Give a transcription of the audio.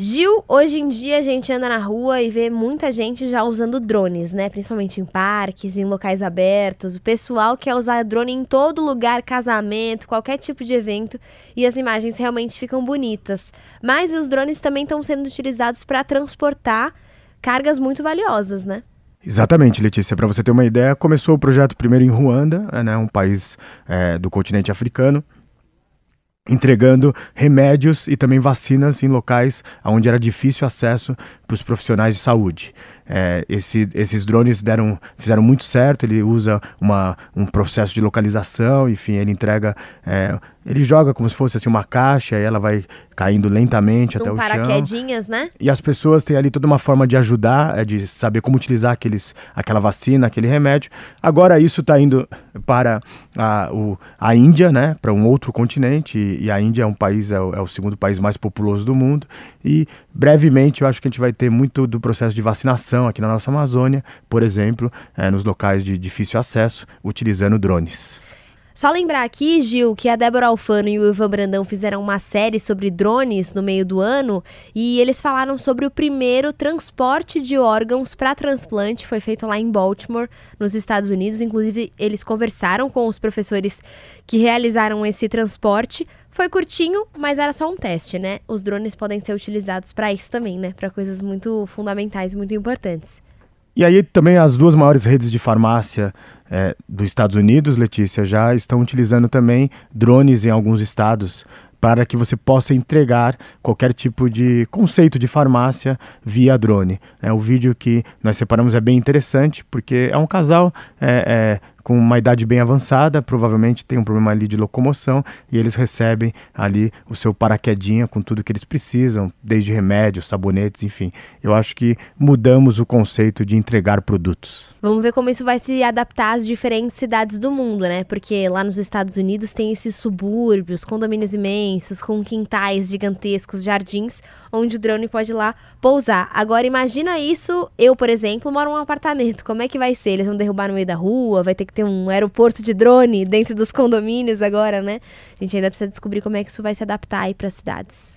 Gil, hoje em dia a gente anda na rua e vê muita gente já usando drones, né? Principalmente em parques, em locais abertos. O pessoal quer usar drone em todo lugar, casamento, qualquer tipo de evento, e as imagens realmente ficam bonitas. Mas os drones também estão sendo utilizados para transportar cargas muito valiosas, né? Exatamente, Letícia. Para você ter uma ideia, começou o projeto primeiro em Ruanda, né, um país é, do continente africano entregando remédios e também vacinas em locais onde era difícil acesso para os profissionais de saúde. É, esse, esses drones deram, fizeram muito certo. Ele usa uma, um processo de localização, enfim, ele entrega. É, ele joga como se fosse assim, uma caixa e ela vai caindo lentamente até o chão. paraquedinhas, né? E as pessoas têm ali toda uma forma de ajudar, é, de saber como utilizar aqueles, aquela vacina, aquele remédio. Agora isso está indo para a, o, a Índia, né? Para um outro continente. E, e, a Índia é um país, é o, é o segundo país mais populoso do mundo. E brevemente eu acho que a gente vai ter muito do processo de vacinação aqui na nossa Amazônia, por exemplo, é, nos locais de difícil acesso, utilizando drones. Só lembrar aqui, Gil, que a Débora Alfano e o Ivan Brandão fizeram uma série sobre drones no meio do ano e eles falaram sobre o primeiro transporte de órgãos para transplante. Foi feito lá em Baltimore, nos Estados Unidos. Inclusive, eles conversaram com os professores que realizaram esse transporte. Foi curtinho, mas era só um teste, né? Os drones podem ser utilizados para isso também, né? Para coisas muito fundamentais, muito importantes. E aí também as duas maiores redes de farmácia é, dos Estados Unidos, Letícia, já estão utilizando também drones em alguns estados para que você possa entregar qualquer tipo de conceito de farmácia via drone. É, o vídeo que nós separamos é bem interessante, porque é um casal é, é, com uma idade bem avançada, provavelmente tem um problema ali de locomoção, e eles recebem ali o seu paraquedinha com tudo que eles precisam, desde remédios, sabonetes, enfim. Eu acho que mudamos o conceito de entregar produtos. Vamos ver como isso vai se adaptar às diferentes cidades do mundo, né? Porque lá nos Estados Unidos tem esses subúrbios, condomínios imensos, com quintais gigantescos, jardins, onde o drone pode ir lá pousar. Agora imagina isso, eu, por exemplo, moro em um apartamento. Como é que vai ser? Eles vão derrubar no meio da rua, vai ter que ter um aeroporto de drone dentro dos condomínios agora, né? A gente ainda precisa descobrir como é que isso vai se adaptar aí para as cidades.